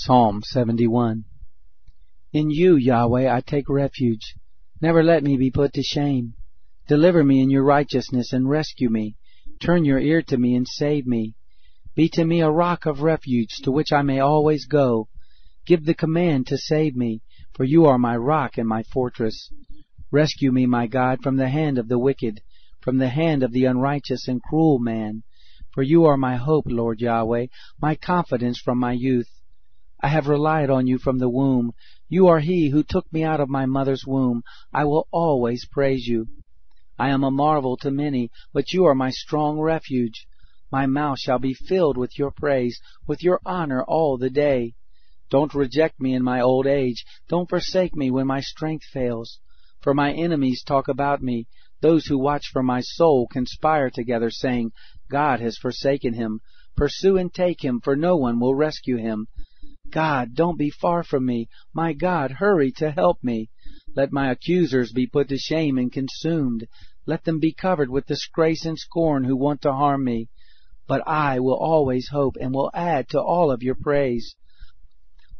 Psalm 71 In you, Yahweh, I take refuge. Never let me be put to shame. Deliver me in your righteousness and rescue me. Turn your ear to me and save me. Be to me a rock of refuge to which I may always go. Give the command to save me, for you are my rock and my fortress. Rescue me, my God, from the hand of the wicked, from the hand of the unrighteous and cruel man. For you are my hope, Lord Yahweh, my confidence from my youth. I have relied on you from the womb. You are he who took me out of my mother's womb. I will always praise you. I am a marvel to many, but you are my strong refuge. My mouth shall be filled with your praise, with your honor all the day. Don't reject me in my old age. Don't forsake me when my strength fails. For my enemies talk about me. Those who watch for my soul conspire together, saying, God has forsaken him. Pursue and take him, for no one will rescue him. God, don't be far from me. My God, hurry to help me. Let my accusers be put to shame and consumed. Let them be covered with disgrace and scorn who want to harm me. But I will always hope and will add to all of your praise.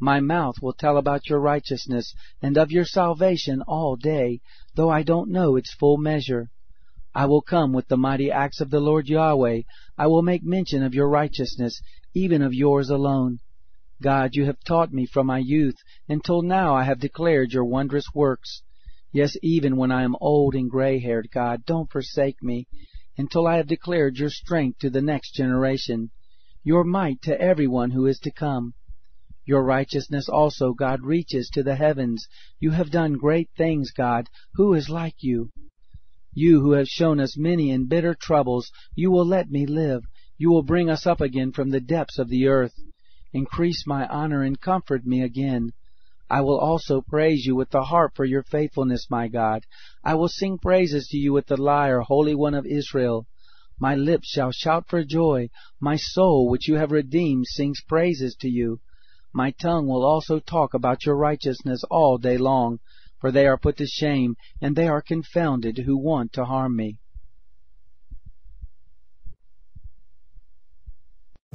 My mouth will tell about your righteousness and of your salvation all day, though I don't know its full measure. I will come with the mighty acts of the Lord Yahweh. I will make mention of your righteousness, even of yours alone. God, you have taught me from my youth, until now I have declared your wondrous works. Yes, even when I am old and gray-haired, God, don't forsake me, until I have declared your strength to the next generation, your might to everyone who is to come. Your righteousness also, God, reaches to the heavens. You have done great things, God. Who is like you? You who have shown us many and bitter troubles, you will let me live. You will bring us up again from the depths of the earth. Increase my honor and comfort me again. I will also praise you with the harp for your faithfulness, my God. I will sing praises to you with the lyre, Holy One of Israel. My lips shall shout for joy. My soul, which you have redeemed, sings praises to you. My tongue will also talk about your righteousness all day long, for they are put to shame, and they are confounded who want to harm me.